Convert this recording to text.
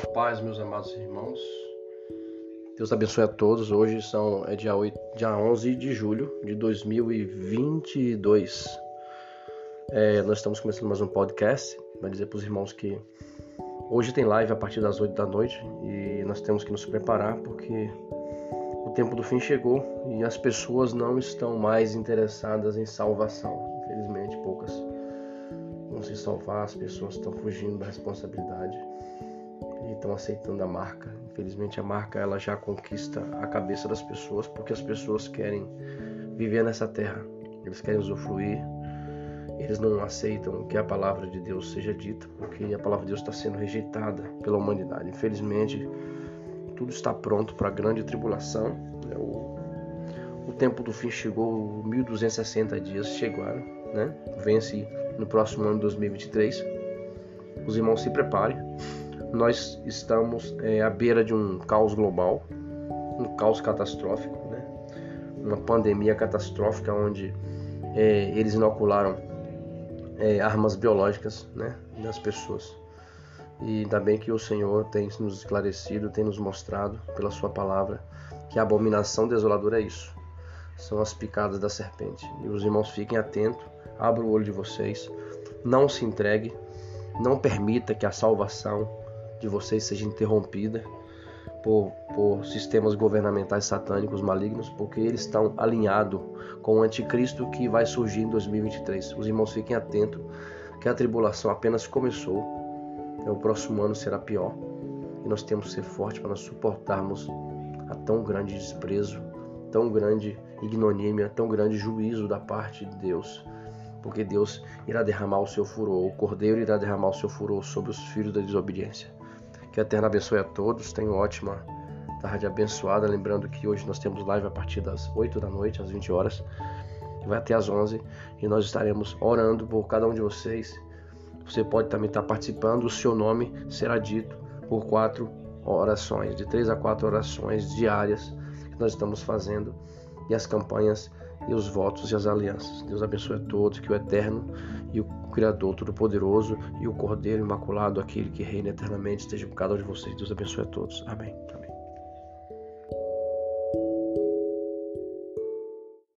paz, meus amados irmãos. Deus abençoe a todos. Hoje são, é dia, 8, dia 11 de julho de 2022. É, nós estamos começando mais um podcast. Vai dizer para os irmãos que hoje tem live a partir das 8 da noite e nós temos que nos preparar porque o tempo do fim chegou e as pessoas não estão mais interessadas em salvação. Infelizmente, poucas vão se salvar, as pessoas estão fugindo da responsabilidade estão aceitando a marca. Infelizmente a marca ela já conquista a cabeça das pessoas porque as pessoas querem viver nessa terra, eles querem usufruir, eles não aceitam que a palavra de Deus seja dita porque a palavra de Deus está sendo rejeitada pela humanidade. Infelizmente tudo está pronto para a grande tribulação. Né? O, o tempo do fim chegou, 1260 dias chegaram, né? Vence no próximo ano de 2023. Os irmãos se preparem nós estamos é, à beira de um caos global, um caos catastrófico, né? uma pandemia catastrófica onde é, eles inocularam é, armas biológicas né, nas pessoas. E ainda bem que o Senhor tem nos esclarecido, tem nos mostrado pela Sua palavra que a abominação desoladora é isso. São as picadas da serpente. E os irmãos fiquem atentos, abra o olho de vocês, não se entregue, não permita que a salvação de vocês seja interrompida por, por sistemas governamentais satânicos malignos, porque eles estão alinhados com o anticristo que vai surgir em 2023. Os irmãos fiquem atentos que a tribulação apenas começou, o próximo ano será pior e nós temos que ser fortes para nós suportarmos a tão grande desprezo, tão grande ignomínia, tão grande juízo da parte de Deus porque Deus irá derramar o seu furor, o Cordeiro irá derramar o seu furor sobre os filhos da desobediência. Que a Eterna abençoe a todos. Tenham ótima tarde abençoada. Lembrando que hoje nós temos live a partir das 8 da noite, às 20 horas. Vai até às 11. E nós estaremos orando por cada um de vocês. Você pode também estar participando. O seu nome será dito por quatro orações, de três a quatro orações diárias que nós estamos fazendo. E as campanhas e os votos e as alianças. Deus abençoe a todos, que o Eterno e o Criador Todo-Poderoso e o Cordeiro Imaculado, aquele que reina eternamente, esteja com cada um de vocês. Deus abençoe a todos. Amém. Amém.